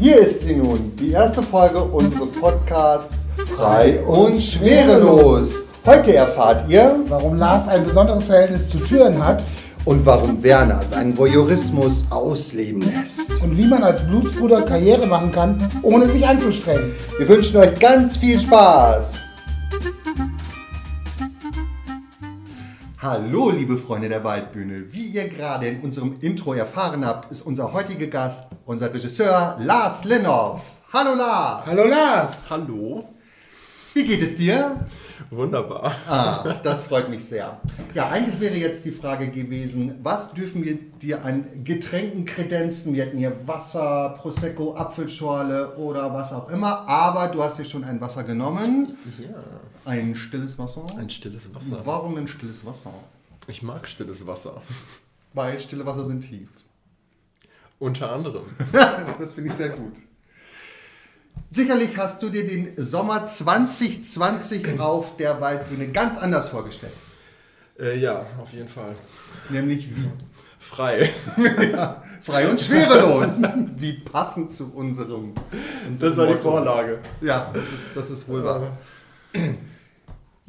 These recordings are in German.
Hier ist sie nun, die erste Folge unseres Podcasts Frei und Schwerelos. Heute erfahrt ihr, warum Lars ein besonderes Verhältnis zu Türen hat und warum Werner seinen Voyeurismus ausleben lässt. und wie man als Blutsbruder Karriere machen kann, ohne sich anzustrengen. Wir wünschen euch ganz viel Spaß. Hallo, liebe Freunde der Waldbühne. Wie ihr gerade in unserem Intro erfahren habt, ist unser heutiger Gast unser Regisseur Lars Lennoff. Hallo Lars. Hallo Lars! Hallo. Wie geht es dir? Wunderbar. Ah, das freut mich sehr. Ja, eigentlich wäre jetzt die Frage gewesen, was dürfen wir dir an Getränken kredenzen? Wir hätten hier Wasser, Prosecco, Apfelschorle oder was auch immer. Aber du hast dir schon ein Wasser genommen. Ja. Ein stilles Wasser. Ein stilles Wasser. Warum ein stilles Wasser? Ich mag stilles Wasser. Weil stille Wasser sind tief. Unter anderem. das finde ich sehr gut. Sicherlich hast du dir den Sommer 2020 auf der Waldbühne ganz anders vorgestellt. Äh, ja, auf jeden Fall. Nämlich wie Frei. frei und schwerelos. Wie passend zu unserem. unserem Das war die Motto. Vorlage. Ja, das ist, das ist wohl wahr.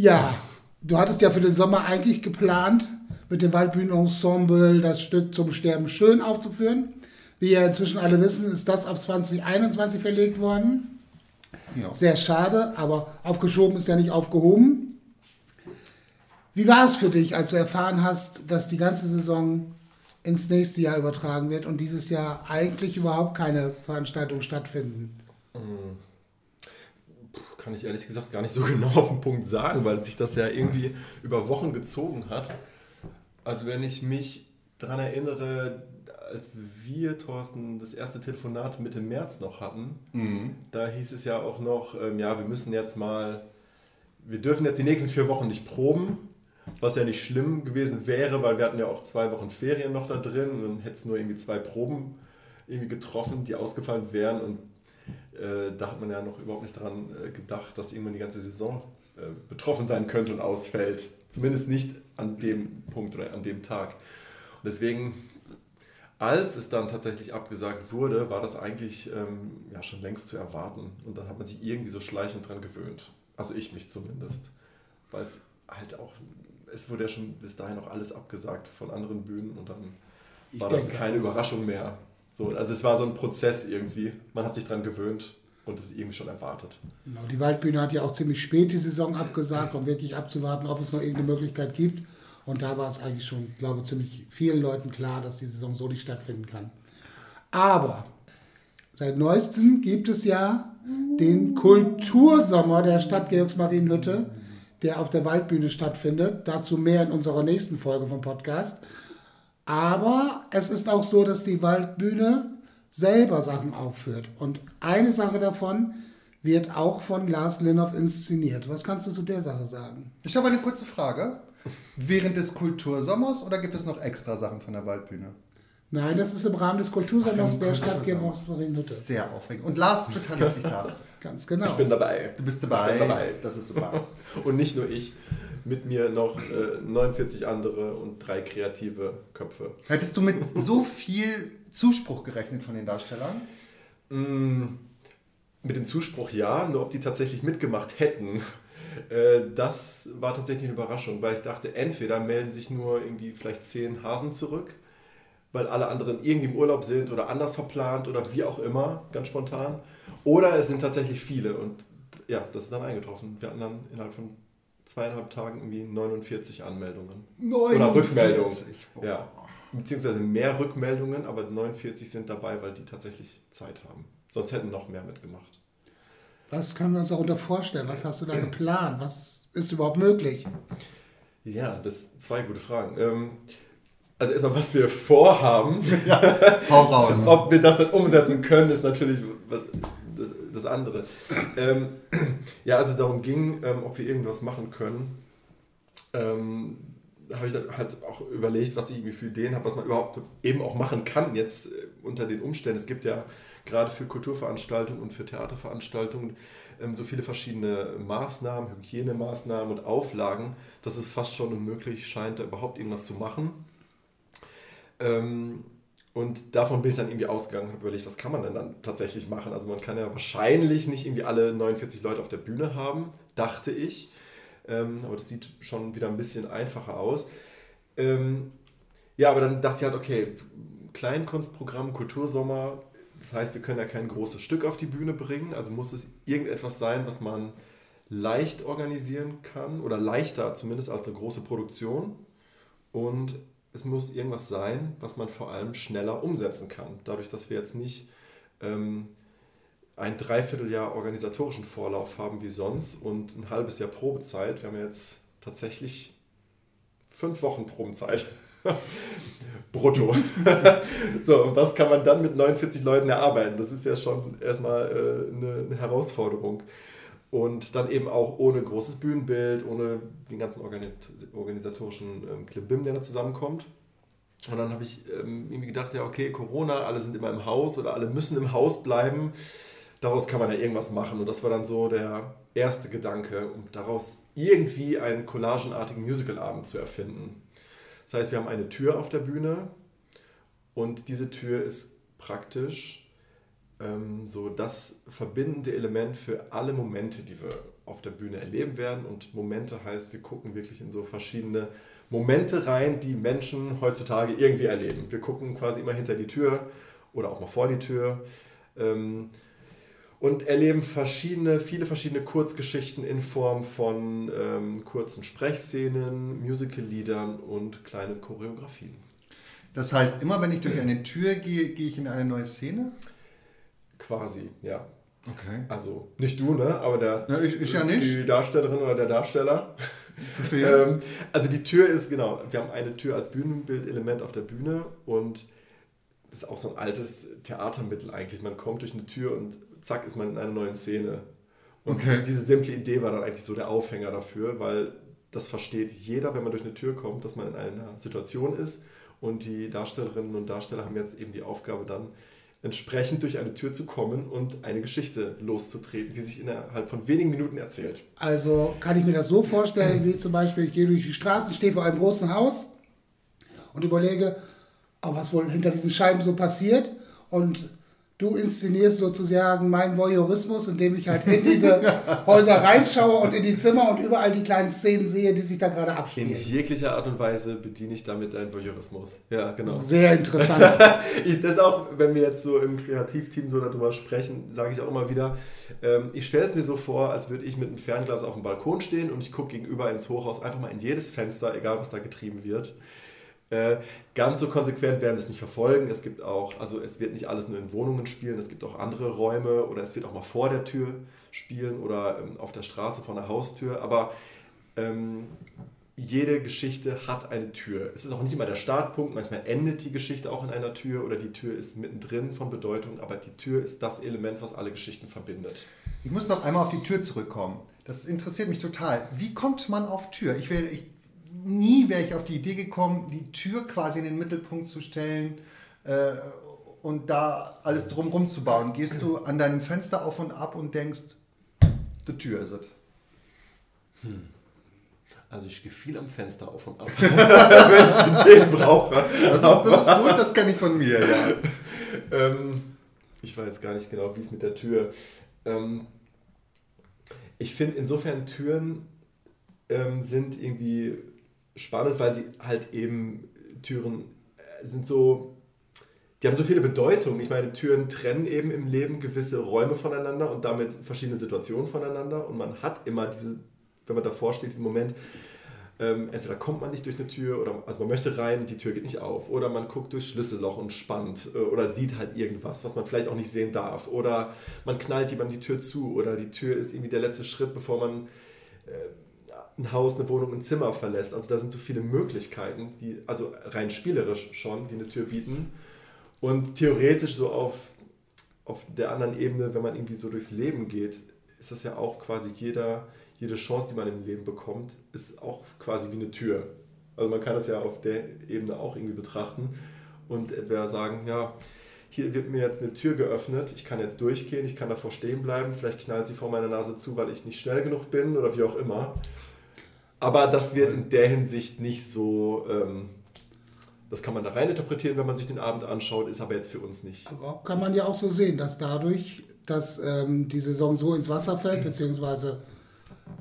Ja, du hattest ja für den Sommer eigentlich geplant, mit dem Waldbühnenensemble das Stück zum Sterben schön aufzuführen. Wie ja inzwischen alle wissen, ist das auf 2021 verlegt worden. Ja. Sehr schade, aber aufgeschoben ist ja nicht aufgehoben. Wie war es für dich, als du erfahren hast, dass die ganze Saison ins nächste Jahr übertragen wird und dieses Jahr eigentlich überhaupt keine Veranstaltungen stattfinden? Puh, Kann ich ehrlich gesagt gar nicht so genau auf den Punkt sagen, weil sich das ja irgendwie über Wochen gezogen hat. Also wenn ich mich daran erinnere, als wir, Thorsten, das erste Telefonat Mitte März noch hatten, da hieß es ja auch noch, ähm, ja, wir müssen jetzt mal, wir dürfen jetzt die nächsten vier Wochen nicht proben, was ja nicht schlimm gewesen wäre, weil wir hatten ja auch zwei Wochen Ferien noch da drin und dann hätte es nur irgendwie zwei Proben irgendwie getroffen, die ausgefallen wären und äh, da hat man ja noch überhaupt nicht daran äh, gedacht, dass irgendwann die ganze Saison äh, betroffen sein könnte und ausfällt. Zumindest nicht an dem Punkt oder an dem Tag. Und deswegen, als es dann tatsächlich abgesagt wurde, war das eigentlich ähm, ja, schon längst zu erwarten. Und dann hat man sich irgendwie so schleichend dran gewöhnt. Also ich mich zumindest. Weil es halt auch, es wurde ja schon bis dahin auch alles abgesagt von anderen Bühnen und dann Ich war das keine. Überraschung mehr. So, also es war so ein Prozess irgendwie. Man hat sich dran gewöhnt und es irgendwie schon erwartet. Genau, die Waldbühne hat ja auch ziemlich spät die Saison abgesagt, um wirklich abzuwarten, ob es noch irgendeine Möglichkeit gibt. Und da war es eigentlich schon, glaube ich, ziemlich vielen Leuten klar, dass die Saison so nicht stattfinden kann. Aber seit neuestem gibt es ja den Kultursommer der Stadt Georgsmarienhütte, der auf der Waldbühne stattfindet. Dazu mehr in unserer nächsten Folge vom Podcast. Aber es ist auch so, dass die Waldbühne selber Sachen aufführt. Und eine Sache davon wird auch von Lars Linhoff inszeniert. Was kannst du zu der Sache sagen? Ich habe eine kurze Frage. Während des Kultursommers oder gibt es noch extra Sachen von der Waldbühne? Nein, das ist im Rahmen des Kultursommers der Stadt. Georgsmarienhütte. Sehr aufregend. Und Lars beteiligt sich da. Ganz genau. Ich bin dabei. Du bist dabei. Ich bin dabei. Das ist super. Und nicht nur ich, mit mir noch äh, 49 andere und drei kreative Köpfe. Hättest du mit so viel Zuspruch gerechnet von den Darstellern? Mm, mit dem Zuspruch ja, nur ob die tatsächlich mitgemacht hätten, äh, das war tatsächlich eine Überraschung, weil ich dachte, entweder melden sich nur irgendwie vielleicht zehn Hasen zurück, weil alle anderen irgendwie im Urlaub sind oder anders verplant oder wie auch immer, ganz spontan. Oder es sind tatsächlich viele und ja, das ist dann eingetroffen. Wir hatten dann innerhalb von zweieinhalb Tagen irgendwie 49 Anmeldungen. Oder Rückmeldungen. Boah. Ja. Beziehungsweise mehr Rückmeldungen, aber 49 sind dabei, weil die tatsächlich Zeit haben. Sonst hätten noch mehr mitgemacht. Was können wir uns darunter vorstellen? Was hast du da geplant? Was ist überhaupt möglich? Ja, das sind zwei gute Fragen. Ähm, also erstmal, was wir vorhaben, Hau raus. ob wir das dann umsetzen können, ist natürlich was, das, das andere. Ähm, ja, als es darum ging, ähm, ob wir irgendwas machen können, habe ich dann halt auch überlegt, was ich irgendwie für Ideen habe, was man überhaupt eben auch machen kann jetzt äh, unter den Umständen. Es gibt ja gerade für Kulturveranstaltungen und für Theaterveranstaltungen ähm, so viele verschiedene Maßnahmen, Hygienemaßnahmen und Auflagen, dass es fast schon unmöglich scheint, da überhaupt irgendwas zu machen. Ähm, Und davon bin ich dann irgendwie ausgegangen und überlegt, was kann man denn dann tatsächlich machen? Also man kann ja wahrscheinlich nicht irgendwie alle 49 Leute auf der Bühne haben, dachte ich. Ähm, aber das sieht schon wieder ein bisschen einfacher aus. Ähm, ja, aber dann dachte ich halt, okay, Kleinkunstprogramm, Kultursommer, das heißt, wir können ja kein großes Stück auf die Bühne bringen, also muss es irgendetwas sein, was man leicht organisieren kann oder leichter zumindest als eine große Produktion. Und es muss irgendwas sein, was man vor allem schneller umsetzen kann. Dadurch, dass wir jetzt nicht ähm, ein Dreivierteljahr organisatorischen Vorlauf haben wie sonst und ein halbes Jahr Probezeit. Wir haben jetzt tatsächlich fünf Wochen Probezeit. Brutto. so, und was kann man dann mit 49 Leuten erarbeiten? Das ist ja schon erstmal äh, eine, eine, Herausforderung. Und dann eben auch ohne großes Bühnenbild, ohne den ganzen organisatorischen ähm, Klimbim, der da zusammenkommt. Und dann habe ich ähm, irgendwie gedacht, ja, okay, Corona, alle sind immer im Haus oder alle müssen im Haus bleiben. Daraus kann man ja irgendwas machen. Und das war dann so der erste Gedanke, um daraus irgendwie einen collagenartigen Musicalabend zu erfinden. Das heißt, wir haben eine Tür auf der Bühne und diese Tür ist praktisch ähm, so das verbindende Element für alle Momente, die wir auf der Bühne erleben werden. Und Momente heißt, wir gucken wirklich in so verschiedene Momente rein, die Menschen heutzutage irgendwie erleben. Wir gucken quasi immer hinter die Tür oder auch mal vor die Tür. Ähm, und erleben verschiedene, viele verschiedene Kurzgeschichten in Form von ähm, kurzen Sprechszenen, Musical-Liedern und kleinen Choreografien. Das heißt, immer wenn ich durch eine Tür gehe, gehe ich in eine neue Szene? Quasi, ja. Okay. Also nicht du, ne? Aber der, ja, ich, ich ja die Darstellerin oder der Darsteller. Verstehe. ähm, also die Tür ist, genau, wir haben eine Tür als Bühnenbildelement auf der Bühne und das ist auch so ein altes Theatermittel eigentlich. Man kommt durch eine Tür und zack, ist man in einer neuen Szene. Und okay. diese simple Idee war dann eigentlich so der Aufhänger dafür, weil das versteht jeder, wenn man durch eine Tür kommt, dass man in einer Situation ist. Und die Darstellerinnen und Darsteller haben jetzt eben die Aufgabe dann, entsprechend durch eine Tür zu kommen und eine Geschichte loszutreten, die sich innerhalb von wenigen Minuten erzählt. Also kann ich mir das so vorstellen, wie zum Beispiel, ich gehe durch die Straße, stehe vor einem großen Haus und überlege, oh, was wohl hinter diesen Scheiben so passiert und du inszenierst sozusagen meinen Voyeurismus, indem ich halt in diese Häuser reinschaue und in die Zimmer und überall die kleinen Szenen sehe, die sich da gerade abspielen. In jeglicher Art und Weise bediene ich damit deinen Voyeurismus. Ja, genau. Sehr interessant. das auch, wenn wir jetzt so im Kreativteam so darüber sprechen, sage ich auch immer wieder, ähm, ich stelle es mir so vor, als würde ich mit einem Fernglas auf dem Balkon stehen und ich gucke gegenüber ins Hochhaus einfach mal in jedes Fenster, egal was da getrieben wird. Äh, ganz so konsequent werden wir es nicht verfolgen. Es gibt auch, also es wird nicht alles nur in Wohnungen spielen, es gibt auch andere Räume oder es wird auch mal vor der Tür spielen oder ähm, auf der Straße vor einer Haustür. Aber ähm, jede Geschichte hat eine Tür. Es ist auch nicht immer der Startpunkt, manchmal endet die Geschichte auch in einer Tür oder die Tür ist mittendrin von Bedeutung, aber die Tür ist das Element, was alle Geschichten verbindet. Ich muss noch einmal auf die Tür zurückkommen. Das interessiert mich total. Wie kommt man auf Tür? Ich, will, ich nie wäre ich auf die Idee gekommen, die Tür quasi in den Mittelpunkt zu stellen äh, und da alles drumherum zu bauen. Gehst du an deinem Fenster auf und ab und denkst, die Tür ist es. Hm. Also ich gehe viel am Fenster auf und ab, wenn ich den brauche. Das ist, das ist gut, das kenne ich von mir, ja. ähm, ich weiß gar nicht genau, wie es mit der Tür. Ähm, ich finde insofern Türen ähm, sind irgendwie spannend, weil sie halt eben Türen äh, sind so, die haben so viele Bedeutungen. Ich meine, Türen trennen eben im Leben gewisse Räume voneinander und damit verschiedene Situationen voneinander. Und man hat immer diese, wenn man davor steht, diesen Moment, ähm, entweder kommt man nicht durch eine Tür oder also man möchte rein, die Tür geht nicht auf. Oder man guckt durchs Schlüsselloch und spannt äh, oder sieht halt irgendwas, was man vielleicht auch nicht sehen darf. Oder man knallt jemand die Tür zu oder die Tür ist irgendwie der letzte Schritt, bevor man äh, ein Haus, eine Wohnung, ein Zimmer verlässt. Also da sind so viele Möglichkeiten, die, also rein spielerisch schon, die eine Tür bieten. Und theoretisch so auf, auf der anderen Ebene, wenn man irgendwie so durchs Leben geht, ist das ja auch quasi jeder, jede Chance, die man im Leben bekommt, ist auch quasi wie eine Tür. Also man kann das ja auf der Ebene auch irgendwie betrachten und etwa sagen, ja, hier wird mir jetzt eine Tür geöffnet, ich kann jetzt durchgehen, ich kann davor stehen bleiben, vielleicht knallt sie vor meiner Nase zu, weil ich nicht schnell genug bin oder wie auch immer. Aber das wird in der Hinsicht nicht so, ähm, Das kann man da rein interpretieren, wenn man sich den Abend anschaut, ist aber jetzt für uns nicht. Aber kann man ja auch so sehen, dass dadurch, dass ähm, die Saison so ins Wasser fällt, beziehungsweise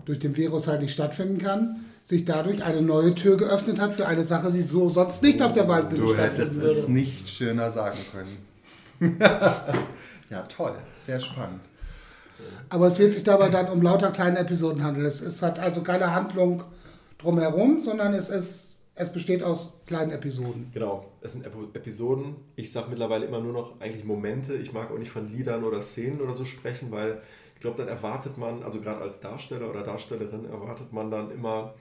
durch den Virus halt nicht stattfinden kann, sich dadurch eine neue Tür geöffnet hat für eine Sache, die so sonst nicht auf der Waldbühne Du hättest stattfinden würde. es nicht schöner sagen können. ja, toll. Sehr spannend. Aber es wird sich dabei dann um lauter kleine Episoden handeln. Es, es hat also keine Handlung drumherum, sondern es, ist, es besteht aus kleinen Episoden. Genau, es sind Episoden. Ich sage mittlerweile immer nur noch eigentlich Momente. Ich mag auch nicht von Liedern oder Szenen oder so sprechen, weil ich glaube, dann erwartet man, also gerade als Darsteller oder Darstellerin, erwartet man dann immer,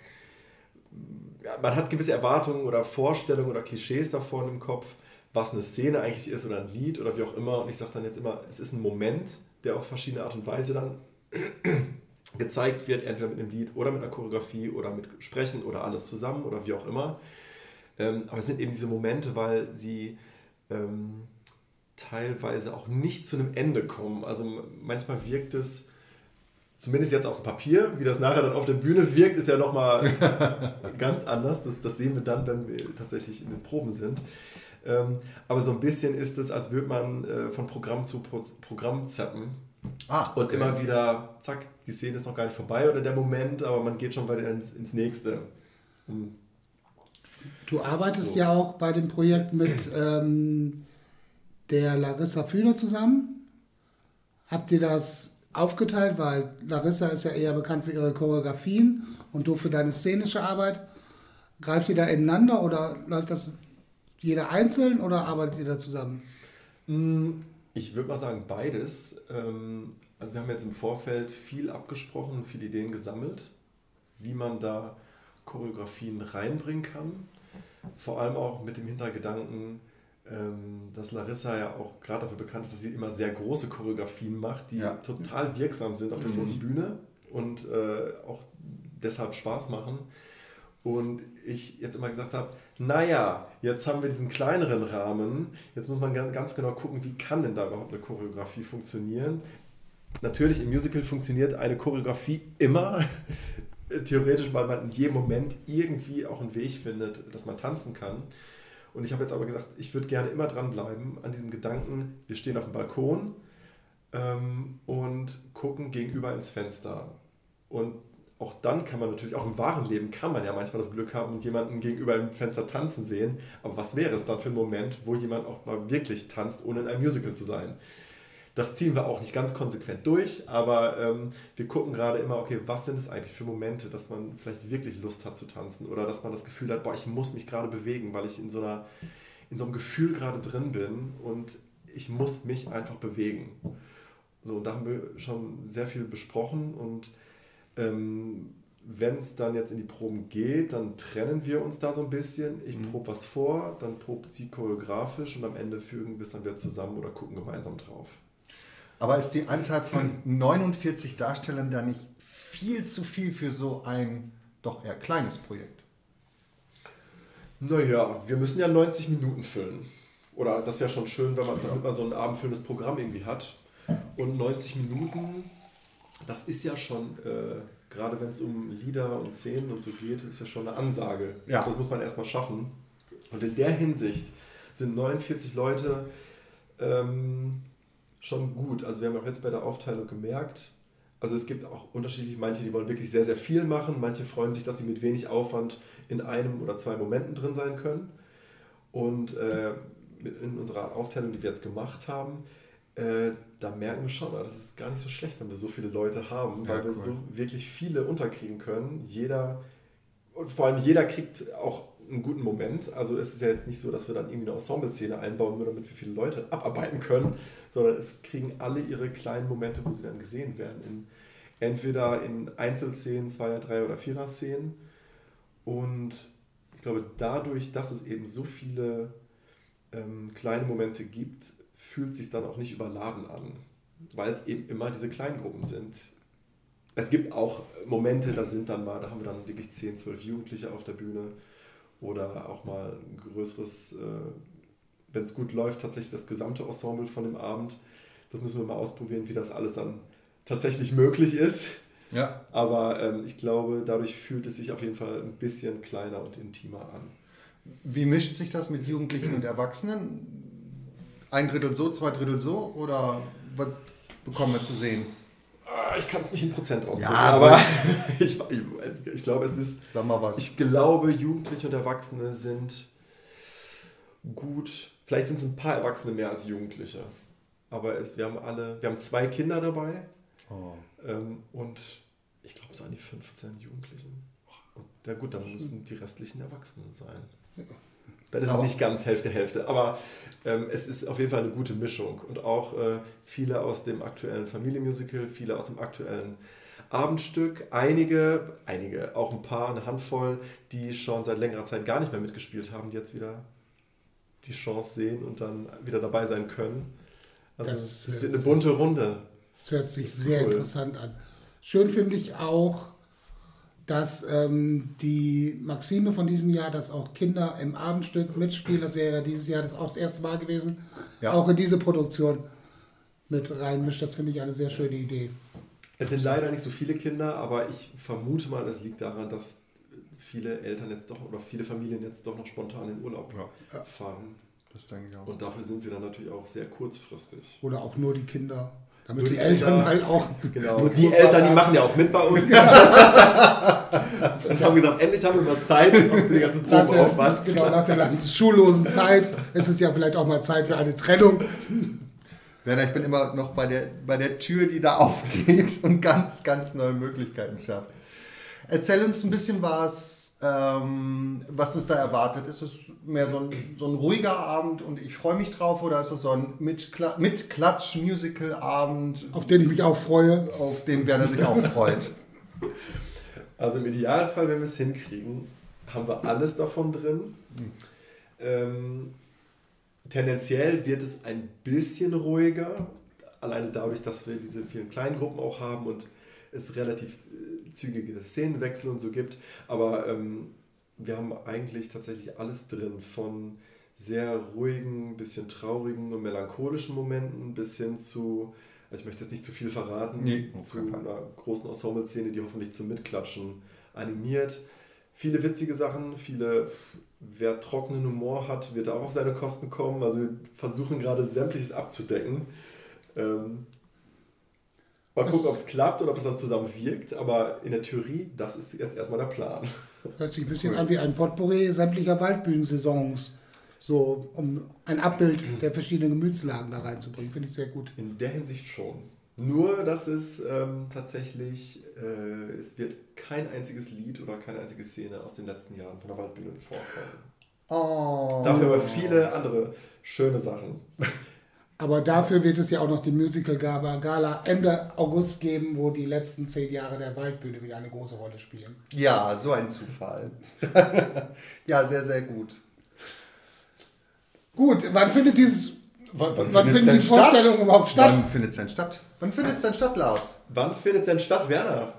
man hat gewisse Erwartungen oder Vorstellungen oder Klischees davon im Kopf, was eine Szene eigentlich ist oder ein Lied oder wie auch immer. Und ich sage dann jetzt immer, es ist ein Moment, der auf verschiedene Art und Weise dann gezeigt wird, entweder mit einem Lied oder mit einer Choreografie oder mit Sprechen oder alles zusammen oder wie auch immer. Ähm, aber es sind eben diese Momente, weil sie ähm, teilweise auch nicht zu einem Ende kommen. Also manchmal wirkt es, zumindest jetzt auf dem Papier, wie das nachher dann auf der Bühne wirkt, ist ja nochmal ganz anders. Das, das sehen wir dann, wenn wir tatsächlich in den Proben sind. Ähm, aber so ein bisschen ist es, als würde man äh, von Programm zu Pro Programm zappen Ah, und immer wieder, zack, die Szene ist noch gar nicht vorbei oder der Moment, aber man geht schon weiter ins, ins nächste. Und Du arbeitest So. ja auch bei dem Projekt mit ähm, der Larissa Fühler zusammen. Habt ihr das aufgeteilt? Weil Larissa ist ja eher bekannt für ihre Choreografien und du für deine szenische Arbeit. Greift ihr da ineinander oder läuft das jeder einzeln oder arbeitet ihr da zusammen? Mm, Ich würde mal sagen, beides. Ähm, Also wir haben jetzt im Vorfeld viel abgesprochen, viele Ideen gesammelt, wie man da Choreografien reinbringen kann. Vor allem auch mit dem Hintergedanken, ähm, dass Larissa ja auch gerade dafür bekannt ist, dass sie immer sehr große Choreografien macht, die Ja. total wirksam sind auf der großen Bühne und äh, auch deshalb Spaß machen. Und ich jetzt immer gesagt habe, naja, jetzt haben wir diesen kleineren Rahmen, jetzt muss man ganz, genau gucken, wie kann denn da überhaupt eine Choreografie funktionieren. Natürlich, im Musical funktioniert eine Choreografie immer, theoretisch, weil man in jedem Moment irgendwie auch einen Weg findet, dass man tanzen kann. Und ich habe jetzt aber gesagt, ich würde gerne immer dranbleiben an diesem Gedanken, wir stehen auf dem Balkon ähm, und gucken gegenüber ins Fenster. Und auch dann kann man natürlich, auch im wahren Leben kann man ja manchmal das Glück haben und jemanden gegenüber im Fenster tanzen sehen. Aber was wäre es dann für ein Moment, wo jemand auch mal wirklich tanzt, ohne in einem Musical zu sein? Das ziehen wir auch nicht ganz konsequent durch, aber ähm, wir gucken gerade immer, okay, was sind es eigentlich für Momente, dass man vielleicht wirklich Lust hat zu tanzen oder dass man das Gefühl hat, boah, ich muss mich gerade bewegen, weil ich in so, einer, in so einem Gefühl gerade drin bin und ich muss mich einfach bewegen. So, und da haben wir schon sehr viel besprochen und ähm, wenn es dann jetzt in die Proben geht, dann trennen wir uns da so ein bisschen. Ich probe was vor, dann probt sie choreografisch und am Ende fügen wir es dann wieder zusammen oder gucken gemeinsam drauf. Aber ist die Anzahl von 49 Darstellern da nicht viel zu viel für so ein doch eher kleines Projekt? Naja, wir müssen ja 90 Minuten füllen. Oder das wäre schon schön, wenn man, damit man so ein abendfüllendes Programm irgendwie hat. Und 90 Minuten, das ist ja schon, äh, gerade wenn es um Lieder und Szenen und so geht, ist ja schon eine Ansage. Ja. Das muss man erstmal schaffen. Und in der Hinsicht sind 49 Leute ähm, schon gut. Also wir haben auch jetzt bei der Aufteilung gemerkt, also es gibt auch unterschiedliche, manche, die wollen wirklich sehr, sehr viel machen, manche freuen sich, dass sie mit wenig Aufwand in einem oder zwei Momenten drin sein können. Und äh, in unserer Aufteilung, die wir jetzt gemacht haben, äh, da merken wir schon, das ist gar nicht so schlecht, wenn wir so viele Leute haben, Ja, weil wir cool. so wirklich viele unterkriegen können. Jeder, und vor allem jeder kriegt auch einen guten Moment. Also es ist ja jetzt nicht so, dass wir dann irgendwie eine Ensemble-Szene einbauen, nur damit wir viele Leute abarbeiten können, sondern es kriegen alle ihre kleinen Momente, wo sie dann gesehen werden. In, entweder in Einzelszenen, Zweier-, Dreier- oder Vierer-Szenen. Und ich glaube, dadurch, dass es eben so viele ähm, kleine Momente gibt, fühlt es sich dann auch nicht überladen an, weil es eben immer diese Kleingruppen sind. Es gibt auch Momente, da sind dann mal, da haben wir dann wirklich 10, 12 Jugendliche auf der Bühne oder auch mal ein größeres, äh, wenn es gut läuft, tatsächlich das gesamte Ensemble von dem Abend. Das müssen wir mal ausprobieren, wie das alles dann tatsächlich möglich ist. Ja. Aber ähm, ich glaube, dadurch fühlt es sich auf jeden Fall ein bisschen kleiner und intimer an. Wie mischt sich das mit Jugendlichen und Erwachsenen? Ein Drittel so, zwei Drittel so? Oder was bekommen wir zu sehen? Ah, Ich kann es nicht in Prozent ausdrücken, Ja, aber ich, ich, ich, ich glaube, es ist. Sag mal was. Ich glaube, Jugendliche und Erwachsene sind gut. Vielleicht sind es ein paar Erwachsene mehr als Jugendliche. Aber es, wir haben alle, wir haben zwei Kinder dabei oh. ähm, und ich glaube so an die 15 Jugendlichen. Und ja gut, dann müssen die restlichen Erwachsenen sein. Dann ist Aber- es nicht ganz Hälfte, Hälfte. Aber ähm, es ist auf jeden Fall eine gute Mischung. Und auch äh, viele aus dem aktuellen Familienmusical, viele aus dem aktuellen Abendstück, einige, einige, auch ein paar, eine Handvoll, die schon seit längerer Zeit gar nicht mehr mitgespielt haben, die jetzt wieder die Chance sehen und dann wieder dabei sein können. Also Das es wird ist- eine bunte Runde. Das hört sich Das sehr cool. interessant an. Schön finde ich auch, dass ähm, die Maxime von diesem Jahr, dass auch Kinder im Abendstück mitspielen, das wäre dieses Jahr das auch das erste Mal gewesen, Ja. auch in diese Produktion mit reinmischt. Das finde ich eine sehr schöne Idee. Es sind leider nicht so viele Kinder, aber ich vermute mal, es liegt daran, dass viele Eltern jetzt doch oder viele Familien jetzt doch noch spontan in Urlaub Ja. fahren. Das denke ich auch. Und dafür sind wir dann natürlich auch sehr kurzfristig. Oder auch nur die Kinder. Damit Nur die, die Eltern Kinder. halt auch. Genau. nur Die Eltern, die machen ja auch mit bei uns. und haben gesagt, endlich haben wir mal Zeit für den ganzen Nach der, Probeaufwand. genau, nach der langen schullosen Zeit ist es ja vielleicht auch mal Zeit für eine Trennung. Werner, ich bin immer noch bei der, bei der Tür, die da aufgeht und ganz, ganz neue Möglichkeiten schafft. Erzähl uns ein bisschen was, ähm, was uns da erwartet. Ist es mehr so ein, so ein ruhiger Abend und ich freue mich drauf oder ist es so ein Mitkla- Mit-Klatsch-Musical-Abend, Auf den ich mich auch freue. auf den Werner sich auch freut? Also im Idealfall, wenn wir es hinkriegen, haben wir alles davon drin. Ähm, tendenziell wird es ein bisschen ruhiger, alleine dadurch, dass wir diese vielen kleinen Gruppen auch haben und es relativ äh, zügige Szenenwechsel und so gibt. Aber ähm, wir haben eigentlich tatsächlich alles drin, von sehr ruhigen, bisschen traurigen und melancholischen Momenten bis hin zu, also ich möchte jetzt nicht zu viel verraten, Nee, zu einer großen Ensemble-Szene, die hoffentlich zum Mitklatschen animiert. Viele witzige Sachen, viele, wer trockenen Humor hat, wird auch auf seine Kosten kommen. Also wir versuchen gerade sämtliches abzudecken. Ähm, mal gucken, ob es klappt oder ob es dann zusammen wirkt. Aber in der Theorie, das ist jetzt erstmal der Plan. Hört sich ein bisschen an wie ein Potpourri sämtlicher Waldbühnensaisons. So, um ein Abbild der verschiedenen Gemütslagen da reinzubringen. Finde ich sehr gut. In der Hinsicht schon. Nur, dass es ähm, tatsächlich, äh, es wird kein einziges Lied oder keine einzige Szene aus den letzten Jahren von der Waldbühne vorkommen. Oh. Dafür aber viele andere schöne Sachen. Aber dafür wird es ja auch noch die Musical Gala Ende August geben, wo die letzten zehn Jahre der Waldbühne wieder eine große Rolle spielen. Ja, so ein Zufall. ja, sehr, sehr gut. Gut, wann findet dieses, Wann, wann finden die Vorstellungen überhaupt statt? Wann findet es denn statt? Wann findet es denn statt, Lars? Wann findet denn statt, Werner?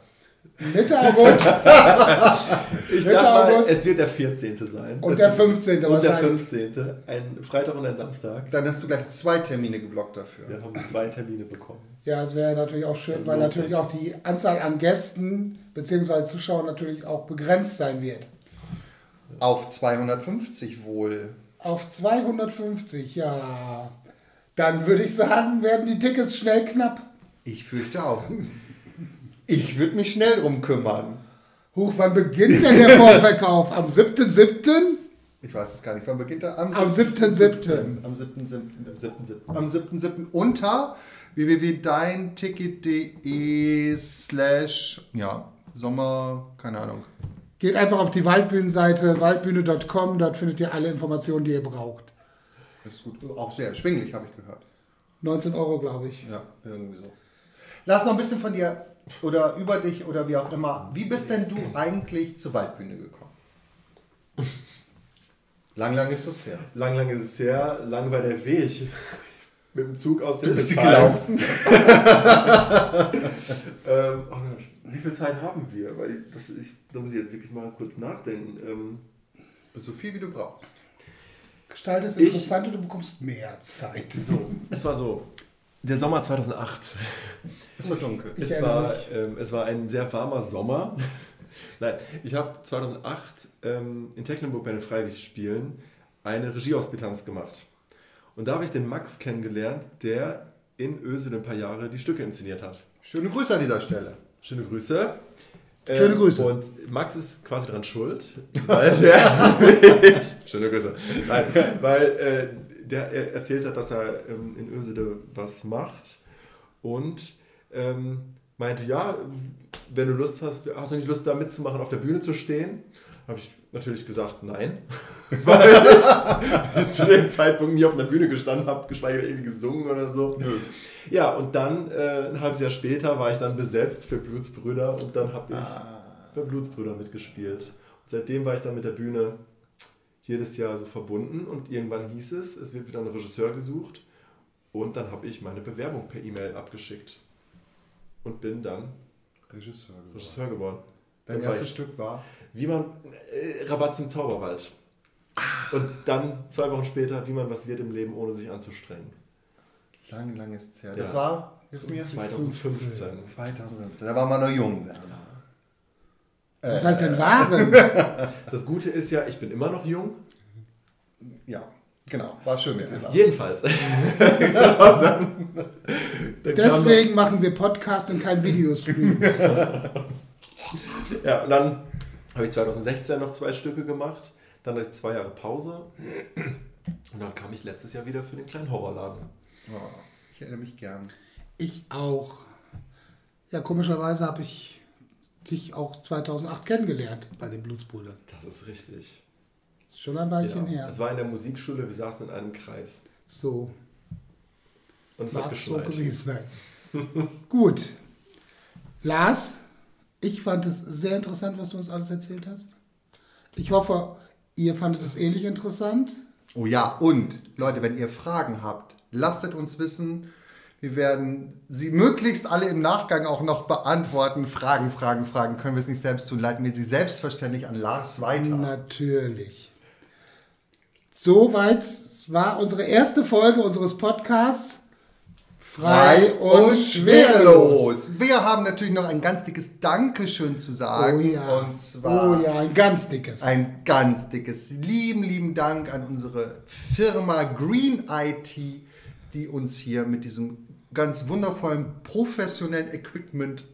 Mitte August Ich Mitte sag mal, August. es wird der 14. sein. und der 15. Und der wahrscheinlich. 15. Ein Freitag und ein Samstag. Dann hast du gleich zwei Termine geblockt dafür. Wir haben zwei Termine bekommen. Ja, es wäre natürlich auch schön, weil Lohnt natürlich auch die Anzahl an Gästen bzw. Zuschauern natürlich auch begrenzt sein wird. Auf 250 wohl. Auf 250, ja. Dann würde ich sagen, werden die Tickets schnell knapp. Ich fürchte auch. Ich würde mich schnell drum kümmern. Huch, wann beginnt denn der Vorverkauf? Am 7.7.? Ich weiß es gar nicht. Wann beginnt er? Am 7.7.. Am 7.7. Am 7.7. Am 7.7. unter www.deinticket.de slash ja, Sommer, keine Ahnung. Geht einfach auf die Waldbühnenseite waldbühne.com, dort findet ihr alle Informationen, die ihr braucht. Das ist gut. Auch sehr erschwinglich, habe ich gehört. 19 Euro, glaube ich. Ja, irgendwie so. Lass noch ein bisschen von dir oder über dich oder wie auch immer. Wie bist denn du eigentlich zur Waldbühne gekommen? Lang, lang ist das her. Lang, lang ist es her. Lang war der Weg. Mit dem Zug aus Du bist gelaufen. Ähm, oh Gott, wie viel Zeit haben wir? Weil ich, das, ich, da muss ich jetzt wirklich mal kurz nachdenken. Ähm, So viel wie du brauchst. Gestalt ist Ich- interessant und du bekommst mehr Zeit. so, es war so. Der Sommer 2008. Es wird dunkel. Ich Es war, ähm, es war ein sehr warmer Sommer. Nein, ich habe 2008 ähm, in Tecklenburg bei den Freilichtspielen eine Regiehospitanz gemacht. Und da habe ich den Max kennengelernt, der in Ösel ein paar Jahre die Stücke inszeniert hat. Schöne Grüße an dieser Stelle. Schöne Grüße. Schöne Ähm, Grüße. Und Max ist quasi dran schuld, weil der. Schöne Grüße. Nein, weil äh, der er erzählt hat, dass er ähm, in Ösede was macht und ähm, meinte, ja, wenn du Lust hast, hast du nicht Lust da mitzumachen, auf der Bühne zu stehen? Habe ich natürlich gesagt, nein, weil ich bis zu dem Zeitpunkt nie auf einer Bühne gestanden habe, geschweige denn irgendwie gesungen oder so. Ja, und dann, äh, ein halbes Jahr später, war ich dann besetzt für Blutsbrüder und dann habe ich bei Blutsbrüder mitgespielt. Und seitdem war ich dann mit der Bühne jedes Jahr so verbunden und irgendwann hieß es, es wird wieder ein Regisseur gesucht und dann habe ich meine Bewerbung per E-Mail abgeschickt und bin dann Regisseur. Regisseur geworden. Dein erstes ich- Stück war? Wie man äh, Rabatz im Zauberwald. Und dann zwei Wochen später, wie man was wird im Leben, ohne sich anzustrengen. Lang, lang ist es her. Ja. Das war hilf mir. 2015. 2015. Da war man noch jung. Werner. Was heißt denn waren? Das Gute ist ja, ich bin immer noch jung. Ja, genau. War schön mit dir. Lars. Jedenfalls. dann, dann kam Deswegen machen wir Podcast und kein Videostream. ja, und dann habe ich 2016 noch zwei Stücke gemacht. Dann hatte ich zwei Jahre Pause. Und dann kam ich letztes Jahr wieder für den kleinen Horrorladen. Oh, ich erinnere mich gern. Ich auch. Ja, komischerweise habe ich dich auch 2008 kennengelernt bei den Blutsbrüdern. Das ist richtig. Schon ein Weilchen Ja. her. Es war in der Musikschule, wir saßen in einem Kreis. So, Und es hat so geschneit. gewesen sein. Gut. Lars, ich fand es sehr interessant, was du uns alles erzählt hast. Ich hoffe, ihr fandet es ähnlich interessant. Oh ja, und Leute, wenn ihr Fragen habt, lasst es uns wissen. Wir werden sie möglichst alle im Nachgang auch noch beantworten. Fragen, Fragen, Fragen. Können wir es nicht selbst tun, leiten wir sie selbstverständlich an Lars weiter. Natürlich. Soweit war unsere erste Folge unseres Podcasts Frei und schwerelos. Wir haben natürlich noch ein ganz dickes Dankeschön zu sagen. Oh ja. Und zwar oh ja, ein ganz dickes. ein ganz dickes, lieben, lieben Dank an unsere Firma Green IT, die uns hier mit diesem ganz wundervollen, professionellen Equipment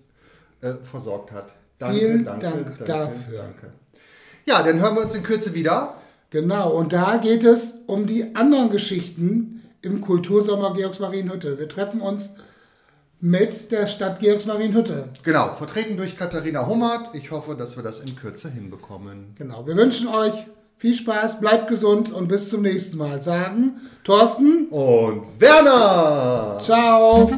äh, versorgt hat. Vielen Dank dafür. Danke. Ja, dann hören wir uns in Kürze wieder. Genau, und da geht es um die anderen Geschichten im Kultursommer Georgsmarienhütte. Wir treffen uns mit der Stadt Georgsmarienhütte. Genau, vertreten durch Katharina Hummert. Ich hoffe, dass wir das in Kürze hinbekommen. Genau, wir wünschen euch viel Spaß, bleibt gesund und bis zum nächsten Mal. Sagen Thorsten und Werner. Ciao.